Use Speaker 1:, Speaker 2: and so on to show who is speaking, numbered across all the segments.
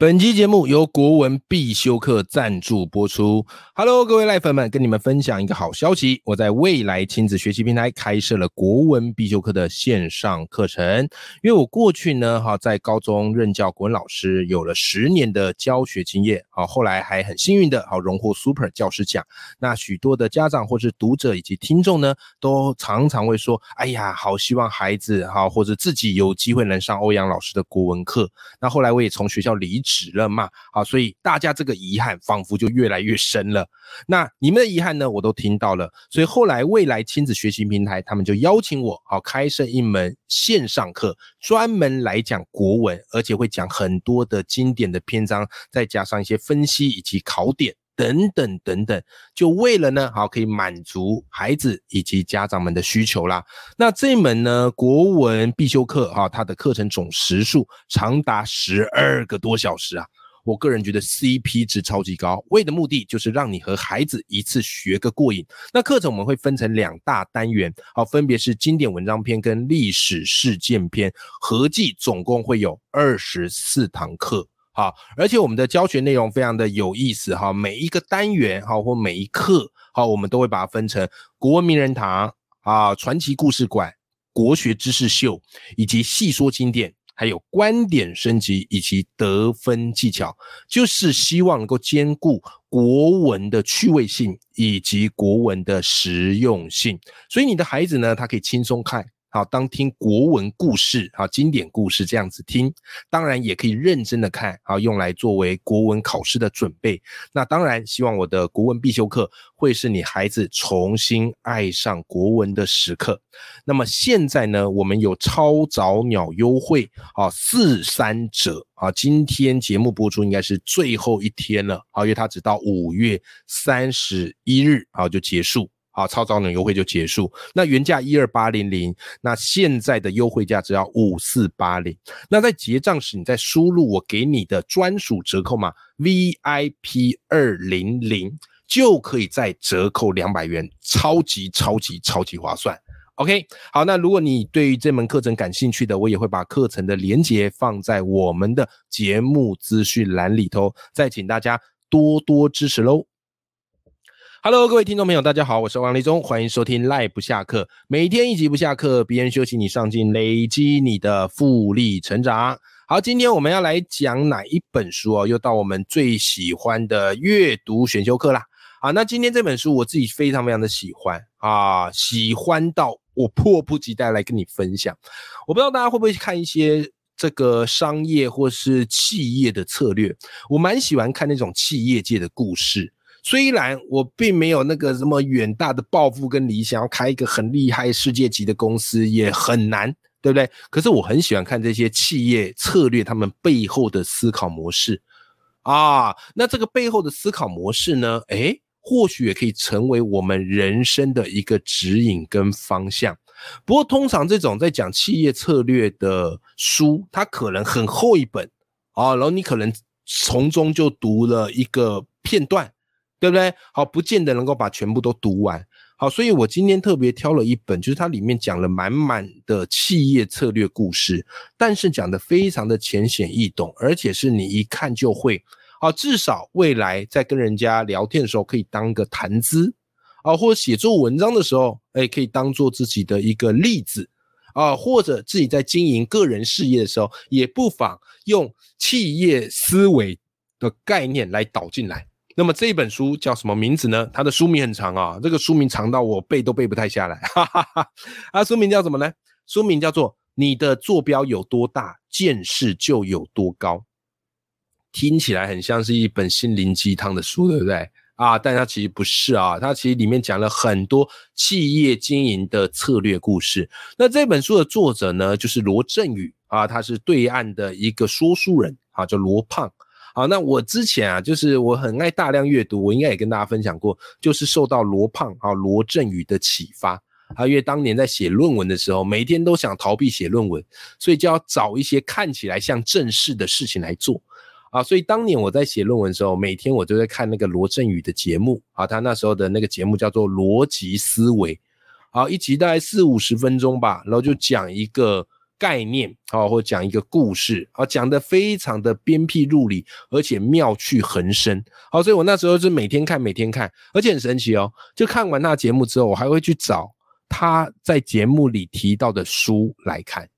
Speaker 1: 本期节目由国文必修课赞助播出。Hello，各位赖粉们，跟你们分享一个好消息，我在未来亲子学习平台开设了国文必修课的线上课程。因为我过去呢，哈，在高中任教国文老师，有了十年的教学经验，好，后来还很幸运的，好荣获 Super 教师奖。那许多的家长或是读者以及听众呢，都常常会说，哎呀，好希望孩子哈，或者自己有机会能上欧阳老师的国文课。那后来我也从学校离。止了嘛？好，所以大家这个遗憾仿佛就越来越深了。那你们的遗憾呢？我都听到了。所以后来未来亲子学习平台他们就邀请我，好开设一门线上课，专门来讲国文，而且会讲很多的经典的篇章，再加上一些分析以及考点。等等等等，就为了呢，好可以满足孩子以及家长们的需求啦。那这门呢国文必修课哈，它的课程总时数长达十二个多小时啊。我个人觉得 CP 值超级高，为的目的就是让你和孩子一次学个过瘾。那课程我们会分成两大单元，好，分别是经典文章篇跟历史事件篇，合计总共会有二十四堂课。好，而且我们的教学内容非常的有意思哈，每一个单元哈或每一课好，我们都会把它分成国文名人堂啊、传奇故事馆、国学知识秀，以及细说经典，还有观点升级以及得分技巧，就是希望能够兼顾国文的趣味性以及国文的实用性，所以你的孩子呢，他可以轻松看。好，当听国文故事，好经典故事这样子听，当然也可以认真的看，好用来作为国文考试的准备。那当然，希望我的国文必修课会是你孩子重新爱上国文的时刻。那么现在呢，我们有超早鸟优惠，啊四三折，啊今天节目播出应该是最后一天了，啊，因为它只到五月三十一日，好就结束。啊，超早鸟优惠就结束。那原价一二八零零，那现在的优惠价只要五四八零。那在结账时，你再输入我给你的专属折扣码 VIP 二零零，就可以再折扣两百元，超级超级超级划算。OK，好，那如果你对于这门课程感兴趣的，我也会把课程的连接放在我们的节目资讯栏里头，再请大家多多支持喽。Hello，各位听众朋友，大家好，我是王立忠，欢迎收听赖不下课，每天一集不下课，别人休息你上进，累积你的复利成长。好，今天我们要来讲哪一本书哦？又到我们最喜欢的阅读选修课啦。好，那今天这本书我自己非常非常的喜欢啊，喜欢到我迫不及待来跟你分享。我不知道大家会不会看一些这个商业或是企业的策略，我蛮喜欢看那种企业界的故事。虽然我并没有那个什么远大的抱负跟理想，要开一个很厉害世界级的公司也很难，对不对？可是我很喜欢看这些企业策略，他们背后的思考模式啊。那这个背后的思考模式呢？诶，或许也可以成为我们人生的一个指引跟方向。不过，通常这种在讲企业策略的书，它可能很厚一本啊，然后你可能从中就读了一个片段。对不对？好，不见得能够把全部都读完。好，所以我今天特别挑了一本，就是它里面讲了满满的企业策略故事，但是讲的非常的浅显易懂，而且是你一看就会。好，至少未来在跟人家聊天的时候可以当个谈资，啊，或者写作文章的时候，哎，可以当做自己的一个例子，啊，或者自己在经营个人事业的时候，也不妨用企业思维的概念来导进来。那么这本书叫什么名字呢？它的书名很长啊，这个书名长到我背都背不太下来。哈哈哈。它书名叫什么呢？书名叫做《你的坐标有多大，见识就有多高》。听起来很像是一本心灵鸡汤的书，对不对？啊，但它其实不是啊，它其实里面讲了很多企业经营的策略故事。那这本书的作者呢，就是罗振宇啊，他是对岸的一个说书人啊，叫罗胖。好，那我之前啊，就是我很爱大量阅读，我应该也跟大家分享过，就是受到罗胖啊罗振宇的启发。啊，因为当年在写论文的时候，每天都想逃避写论文，所以就要找一些看起来像正式的事情来做。啊，所以当年我在写论文的时候，每天我都在看那个罗振宇的节目啊，他那时候的那个节目叫做逻辑思维，好，一集大概四五十分钟吧，然后就讲一个概念啊，或讲一个故事啊，讲的非常的鞭辟入里，而且妙趣横生。好，所以我那时候是每天看，每天看，而且很神奇哦。就看完那节目之后，我还会去找他在节目里提到的书来看。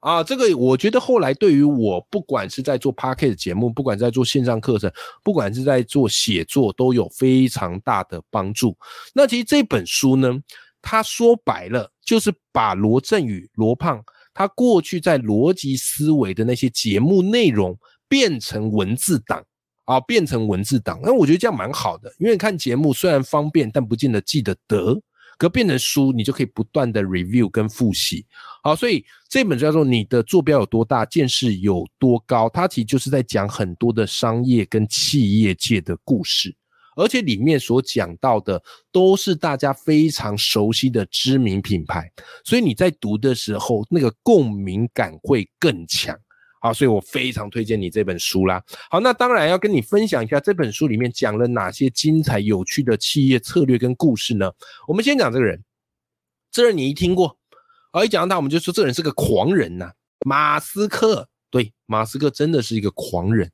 Speaker 1: 啊，这个我觉得后来对于我，不管是在做 p a r k e t 节目，不管在做线上课程，不管是在做写作，都有非常大的帮助。那其实这本书呢，他说白了就是把罗振宇、罗胖他过去在逻辑思维的那些节目内容变成文字档啊，变成文字档。那我觉得这样蛮好的，因为看节目虽然方便，但不见得记得得。可变成书，你就可以不断的 review 跟复习。好，所以这本叫做《你的坐标有多大，见识有多高》，它其实就是在讲很多的商业跟企业界的故事，而且里面所讲到的都是大家非常熟悉的知名品牌，所以你在读的时候，那个共鸣感会更强。好，所以我非常推荐你这本书啦。好，那当然要跟你分享一下这本书里面讲了哪些精彩有趣的企业策略跟故事呢？我们先讲这个人，这人你一听过，而一讲到他，我们就说这人是个狂人呐，马斯克。对，马斯克真的是一个狂人，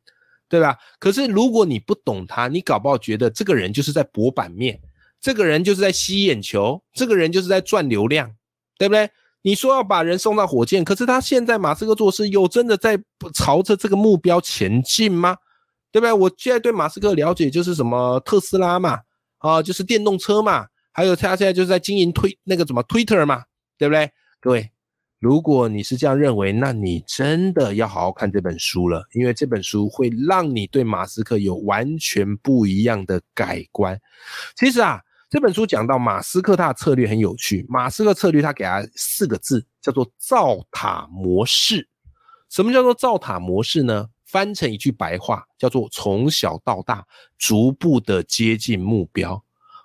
Speaker 1: 对吧？可是如果你不懂他，你搞不好觉得这个人就是在博版面，这个人就是在吸眼球，这个人就是在赚流量，对不对？你说要把人送到火箭，可是他现在马斯克做事有真的在朝着这个目标前进吗？对不对？我现在对马斯克了解就是什么特斯拉嘛，啊，就是电动车嘛，还有他现在就是在经营推那个什么 Twitter 嘛，对不对？各位，如果你是这样认为，那你真的要好好看这本书了，因为这本书会让你对马斯克有完全不一样的改观。其实啊。这本书讲到马斯克他的策略很有趣，马斯克策略他给他四个字叫做造塔模式。什么叫做造塔模式呢？翻成一句白话叫做从小到大逐步的接近目标。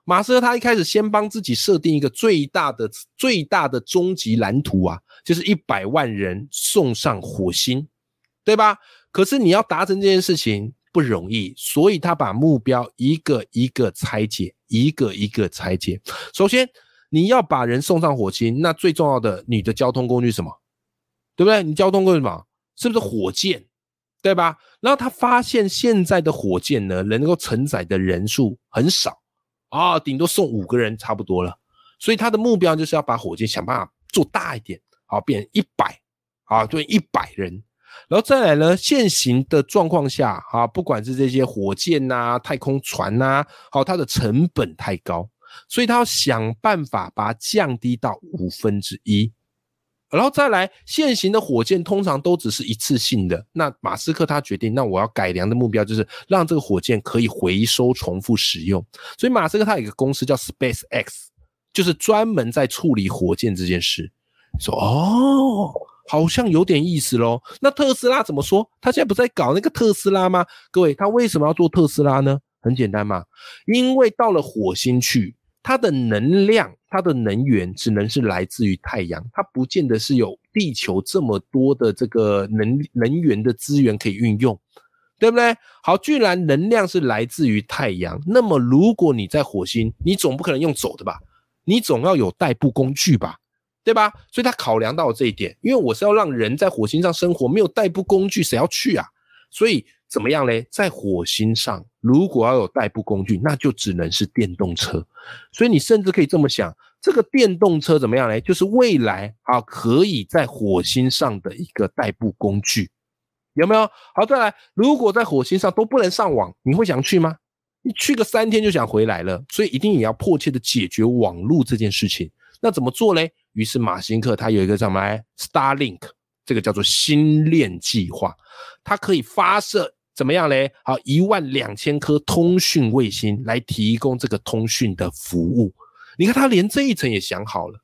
Speaker 1: 马斯克他一开始先帮自己设定一个最大的最大的终极蓝图啊，就是一百万人送上火星，对吧？可是你要达成这件事情不容易，所以他把目标一个一个拆解。一个一个拆解。首先，你要把人送上火星，那最重要的，你的交通工具是什么？对不对？你交通工具什么？是不是火箭？对吧？然后他发现现在的火箭呢，能够承载的人数很少啊，顶多送五个人差不多了。所以他的目标就是要把火箭想办法做大一点，好变一百啊，对，一百人。然后再来呢，现行的状况下，啊，不管是这些火箭呐、太空船呐，好，它的成本太高，所以他要想办法把它降低到五分之一。然后再来，现行的火箭通常都只是一次性的。那马斯克他决定，那我要改良的目标就是让这个火箭可以回收、重复使用。所以马斯克他有一个公司叫 Space X，就是专门在处理火箭这件事。说哦。好像有点意思喽。那特斯拉怎么说？他现在不在搞那个特斯拉吗？各位，他为什么要做特斯拉呢？很简单嘛，因为到了火星去，它的能量、它的能源只能是来自于太阳，它不见得是有地球这么多的这个能能源的资源可以运用，对不对？好，居然能量是来自于太阳，那么如果你在火星，你总不可能用走的吧？你总要有代步工具吧？对吧？所以他考量到这一点，因为我是要让人在火星上生活，没有代步工具，谁要去啊？所以怎么样嘞？在火星上，如果要有代步工具，那就只能是电动车。所以你甚至可以这么想，这个电动车怎么样嘞？就是未来啊，可以在火星上的一个代步工具，有没有？好，再来，如果在火星上都不能上网，你会想去吗？你去个三天就想回来了，所以一定也要迫切的解决网络这件事情。那怎么做嘞？于是马辛克他有一个叫什么？Starlink，这个叫做星链计划，它可以发射怎么样嘞？好，一万两千颗通讯卫星来提供这个通讯的服务。你看他连这一层也想好了，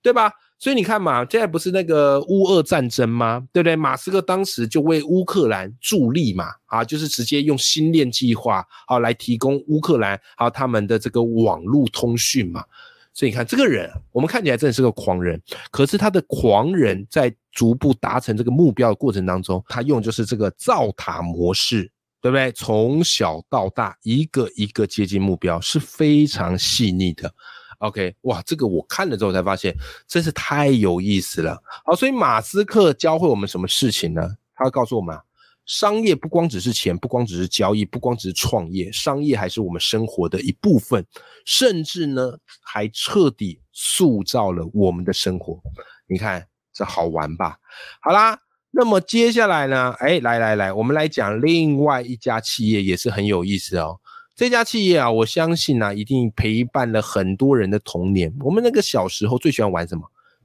Speaker 1: 对吧？所以你看嘛，现在不是那个乌俄战争吗？对不对？马斯克当时就为乌克兰助力嘛，啊，就是直接用星链计划好来提供乌克兰好他们的这个网络通讯嘛。所以你看，这个人我们看起来真的是个狂人，可是他的狂人在逐步达成这个目标的过程当中，他用就是这个造塔模式，对不对？从小到大，一个一个接近目标是非常细腻的 OK，哇，这个我看了之后才发现，真是太有意思了。好，所以马斯克教会我们什么事情呢？他告诉我们，商业不光只是钱，不光只是交易，不光只是创业，商业还是我们生活的一部分，甚至呢，还彻底塑造了我们的生活。你看，这好玩吧？好啦，那么接下来呢？哎，来来来，我们来讲另外一家企业，也是很有意思哦。这家企业啊，我相信啊，一定陪伴了很多人的童年。我们那个小时候最喜欢玩什么？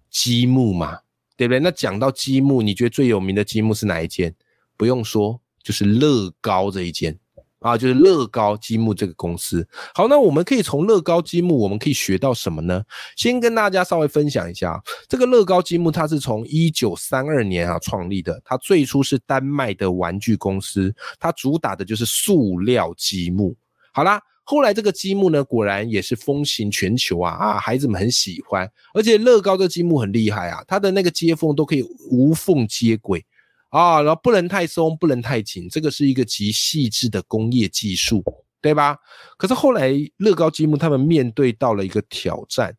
Speaker 1: 积木嘛，对不对？那讲到积木，你觉得最有名的积木是哪一件？不用说，就是乐高这一间啊，就是乐高积木这个公司。好，那我们可以从乐高积木，我们可以学到什么呢？先跟大家稍微分享一下，这个乐高积木它是从一九三二年啊创立的，它最初是丹麦的玩具公司，它主打的就是塑料积木。好啦，后来这个积木呢，果然也是风行全球啊啊，孩子们很喜欢，而且乐高的积木很厉害啊，它的那个接缝都可以无缝接轨啊，然后不能太松，不能太紧，这个是一个极细致的工业技术，对吧？可是后来乐高积木他们面对到了一个挑战，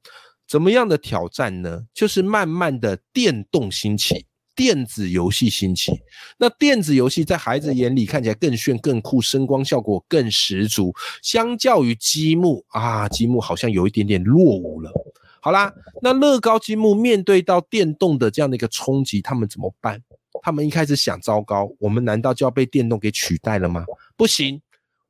Speaker 1: 怎么样的挑战呢？就是慢慢的电动兴起。电子游戏兴起，那电子游戏在孩子眼里看起来更炫、更酷，声光效果更十足。相较于积木啊，积木好像有一点点落伍了。好啦，那乐高积木面对到电动的这样的一个冲击，他们怎么办？他们一开始想：糟糕，我们难道就要被电动给取代了吗？不行，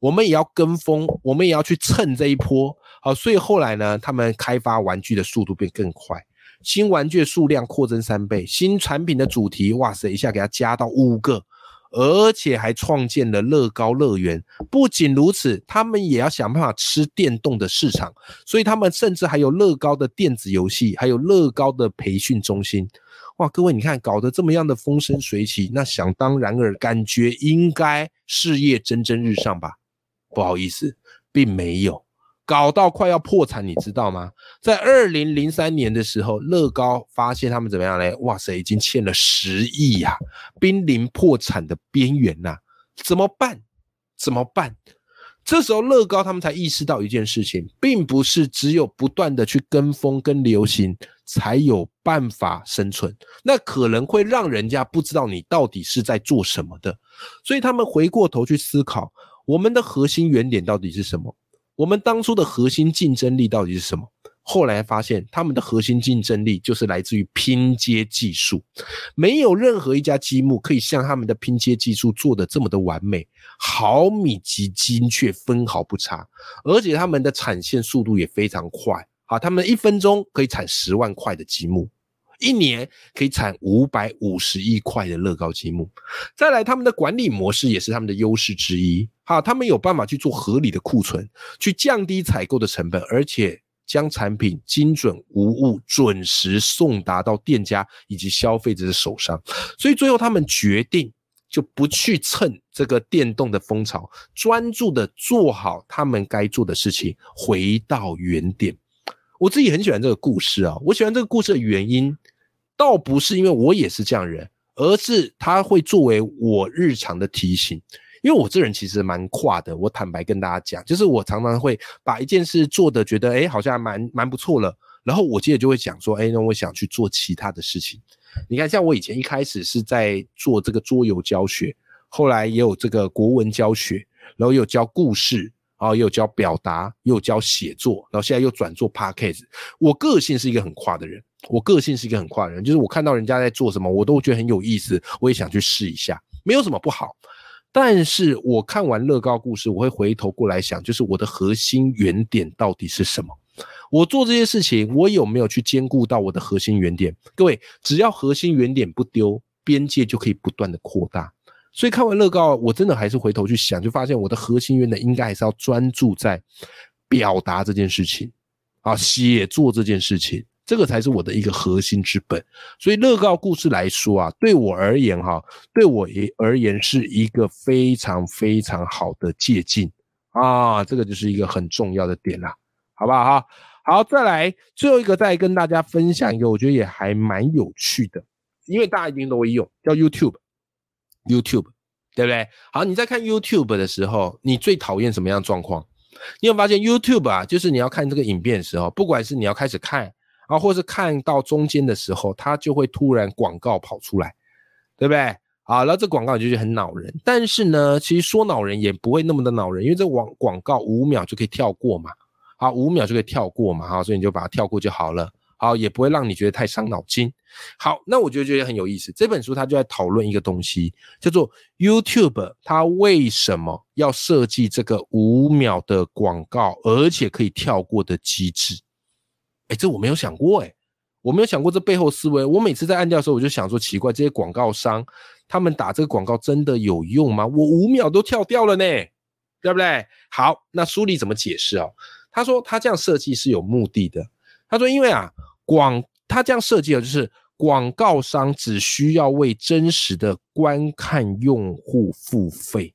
Speaker 1: 我们也要跟风，我们也要去蹭这一波。好，所以后来呢，他们开发玩具的速度变更快。新玩具数量扩增三倍，新产品的主题，哇塞，一下给它加到五个，而且还创建了乐高乐园。不仅如此，他们也要想办法吃电动的市场，所以他们甚至还有乐高的电子游戏，还有乐高的培训中心。哇，各位，你看搞得这么样的风生水起，那想当然尔，感觉应该事业蒸蒸日上吧？不好意思，并没有。搞到快要破产，你知道吗？在二零零三年的时候，乐高发现他们怎么样嘞？哇塞，已经欠了十亿呀，濒临破产的边缘呐，怎么办？怎么办？这时候乐高他们才意识到一件事情，并不是只有不断的去跟风跟流行才有办法生存，那可能会让人家不知道你到底是在做什么的。所以他们回过头去思考，我们的核心原点到底是什么？我们当初的核心竞争力到底是什么？后来发现，他们的核心竞争力就是来自于拼接技术。没有任何一家积木可以像他们的拼接技术做的这么的完美，毫米级精确，分毫不差。而且他们的产线速度也非常快，啊，他们一分钟可以产十万块的积木。一年可以产五百五十亿块的乐高积木，再来他们的管理模式也是他们的优势之一。好，他们有办法去做合理的库存，去降低采购的成本，而且将产品精准无误、准时送达到店家以及消费者的手上。所以最后他们决定就不去蹭这个电动的风潮，专注的做好他们该做的事情，回到原点。我自己很喜欢这个故事啊！我喜欢这个故事的原因，倒不是因为我也是这样人，而是它会作为我日常的提醒。因为我这人其实蛮跨的，我坦白跟大家讲，就是我常常会把一件事做的觉得，哎，好像蛮蛮不错了，然后我接着就会讲说，哎，那我想去做其他的事情。你看，像我以前一开始是在做这个桌游教学，后来也有这个国文教学，然后又教故事。啊，又教表达，又教写作，然后现在又转做 podcast。我个性是一个很跨的人，我个性是一个很跨的人，就是我看到人家在做什么，我都觉得很有意思，我也想去试一下，没有什么不好。但是我看完乐高故事，我会回头过来想，就是我的核心原点到底是什么？我做这些事情，我有没有去兼顾到我的核心原点？各位，只要核心原点不丢，边界就可以不断的扩大。所以看完乐高，我真的还是回头去想，就发现我的核心原点应该还是要专注在表达这件事情啊，写作这件事情，这个才是我的一个核心之本。所以乐高故事来说啊，对我而言哈，对我也而言是一个非常非常好的借鉴啊，这个就是一个很重要的点啦，好不好哈？好，再来最后一个，再跟大家分享一个，我觉得也还蛮有趣的，因为大家一定都会用，叫 YouTube。YouTube，对不对？好，你在看 YouTube 的时候，你最讨厌什么样的状况？你有发现 YouTube 啊，就是你要看这个影片的时候，不管是你要开始看啊，或是看到中间的时候，它就会突然广告跑出来，对不对？好，然后这广告就觉得很恼人。但是呢，其实说恼人也不会那么的恼人，因为这广广告五秒就可以跳过嘛。好，五秒就可以跳过嘛。好，所以你就把它跳过就好了。好，也不会让你觉得太伤脑筋。好，那我觉得觉得很有意思。这本书它就在讨论一个东西，叫做 YouTube 它为什么要设计这个五秒的广告，而且可以跳过的机制。哎，这我没有想过，哎，我没有想过这背后思维。我每次在按掉的时候，我就想说奇怪，这些广告商他们打这个广告真的有用吗？我五秒都跳掉了呢，对不对？好，那书里怎么解释啊？他说他这样设计是有目的的。他说因为啊。广他这样设计啊就是广告商只需要为真实的观看用户付费。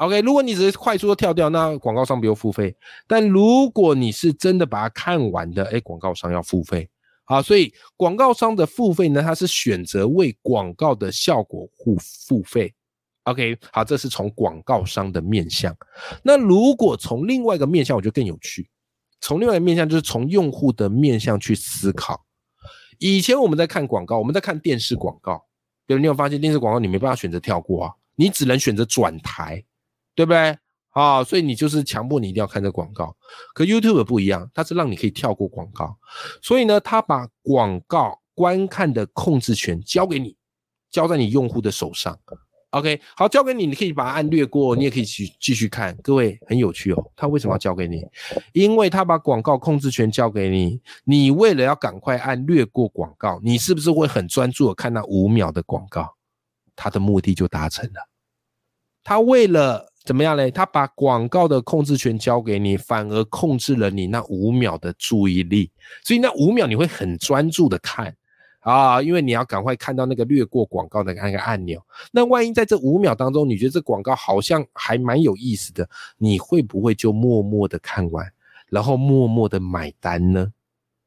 Speaker 1: OK，如果你只是快速的跳掉，那广告商不用付费。但如果你是真的把它看完的，哎，广告商要付费。好，所以广告商的付费呢，他是选择为广告的效果付付费。OK，好，这是从广告商的面向。那如果从另外一个面向，我觉得更有趣。从另外一个面向，就是从用户的面向去思考。以前我们在看广告，我们在看电视广告，比如？你有发现电视广告你没办法选择跳过啊，你只能选择转台，对不对？啊，所以你就是强迫你一定要看这广告。可 YouTube 不一样，它是让你可以跳过广告，所以呢，它把广告观看的控制权交给你，交在你用户的手上。OK，好，交给你，你可以把它按略过，你也可以去继续看。各位很有趣哦，他为什么要交给你？因为他把广告控制权交给你，你为了要赶快按略过广告，你是不是会很专注的看那五秒的广告？他的目的就达成了。他为了怎么样嘞？他把广告的控制权交给你，反而控制了你那五秒的注意力，所以那五秒你会很专注的看。啊，因为你要赶快看到那个略过广告的那个按钮。那万一在这五秒当中，你觉得这广告好像还蛮有意思的，你会不会就默默的看完，然后默默的买单呢？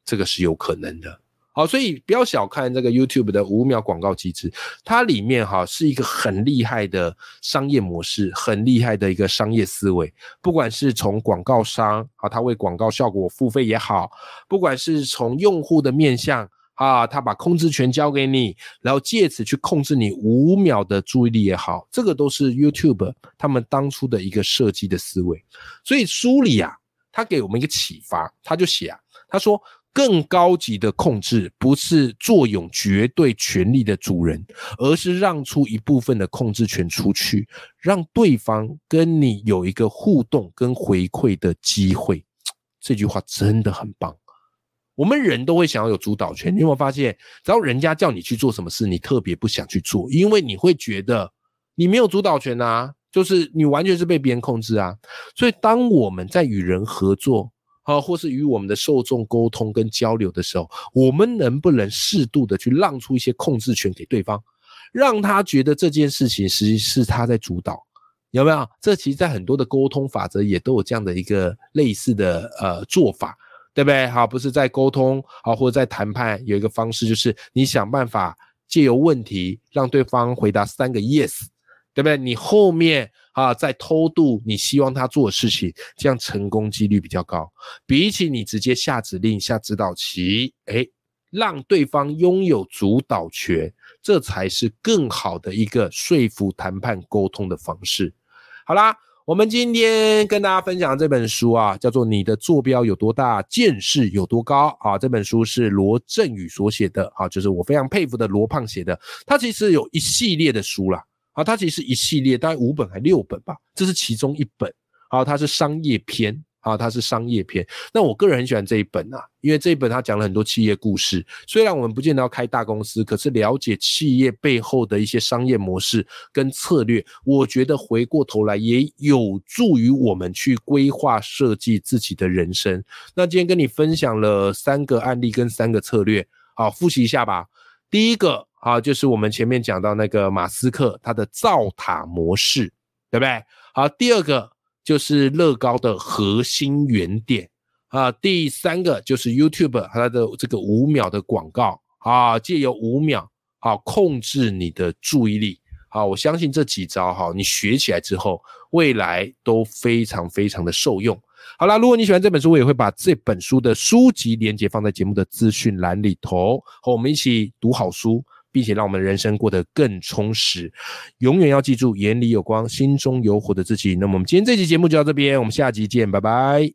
Speaker 1: 这个是有可能的。好，所以不要小看这个 YouTube 的五秒广告机制，它里面哈是一个很厉害的商业模式，很厉害的一个商业思维。不管是从广告商啊，他为广告效果付费也好，不管是从用户的面向。啊，他把控制权交给你，然后借此去控制你五秒的注意力也好，这个都是 YouTube 他们当初的一个设计的思维。所以书里啊，他给我们一个启发，他就写啊，他说更高级的控制不是坐拥绝对权力的主人，而是让出一部分的控制权出去，让对方跟你有一个互动跟回馈的机会。这句话真的很棒。我们人都会想要有主导权，你有没有发现，只要人家叫你去做什么事，你特别不想去做，因为你会觉得你没有主导权啊，就是你完全是被别人控制啊。所以，当我们在与人合作啊，或是与我们的受众沟通跟交流的时候，我们能不能适度的去让出一些控制权给对方，让他觉得这件事情实际是他在主导，有没有？这其实，在很多的沟通法则也都有这样的一个类似的呃做法。对不对？好，不是在沟通，好，或者在谈判，有一个方式就是你想办法借由问题让对方回答三个 yes，对不对？你后面啊在偷渡你希望他做的事情，这样成功几率比较高。比起你直接下指令、下指导棋，哎，让对方拥有主导权，这才是更好的一个说服、谈判、沟通的方式。好啦。我们今天跟大家分享这本书啊，叫做《你的坐标有多大，见识有多高》啊。这本书是罗振宇所写的啊，就是我非常佩服的罗胖写的。他其实有一系列的书啦，啊，它其实一系列大概五本还六本吧，这是其中一本啊，它是商业篇。啊，它是商业片。那我个人很喜欢这一本啊，因为这一本它讲了很多企业故事。虽然我们不见得要开大公司，可是了解企业背后的一些商业模式跟策略，我觉得回过头来也有助于我们去规划设计自己的人生。那今天跟你分享了三个案例跟三个策略，好，复习一下吧。第一个啊，就是我们前面讲到那个马斯克他的造塔模式，对不对？好，第二个。就是乐高的核心原点啊，第三个就是 YouTube 它的这个五秒的广告啊，借由五秒啊控制你的注意力好，我相信这几招哈，你学起来之后，未来都非常非常的受用。好啦，如果你喜欢这本书，我也会把这本书的书籍连接放在节目的资讯栏里头，和我们一起读好书，并且让我们人生过得更充实。永远要记住，眼里有光，心中有火的自己。那么我们今天这期节目就到这边，我们下期见，拜拜。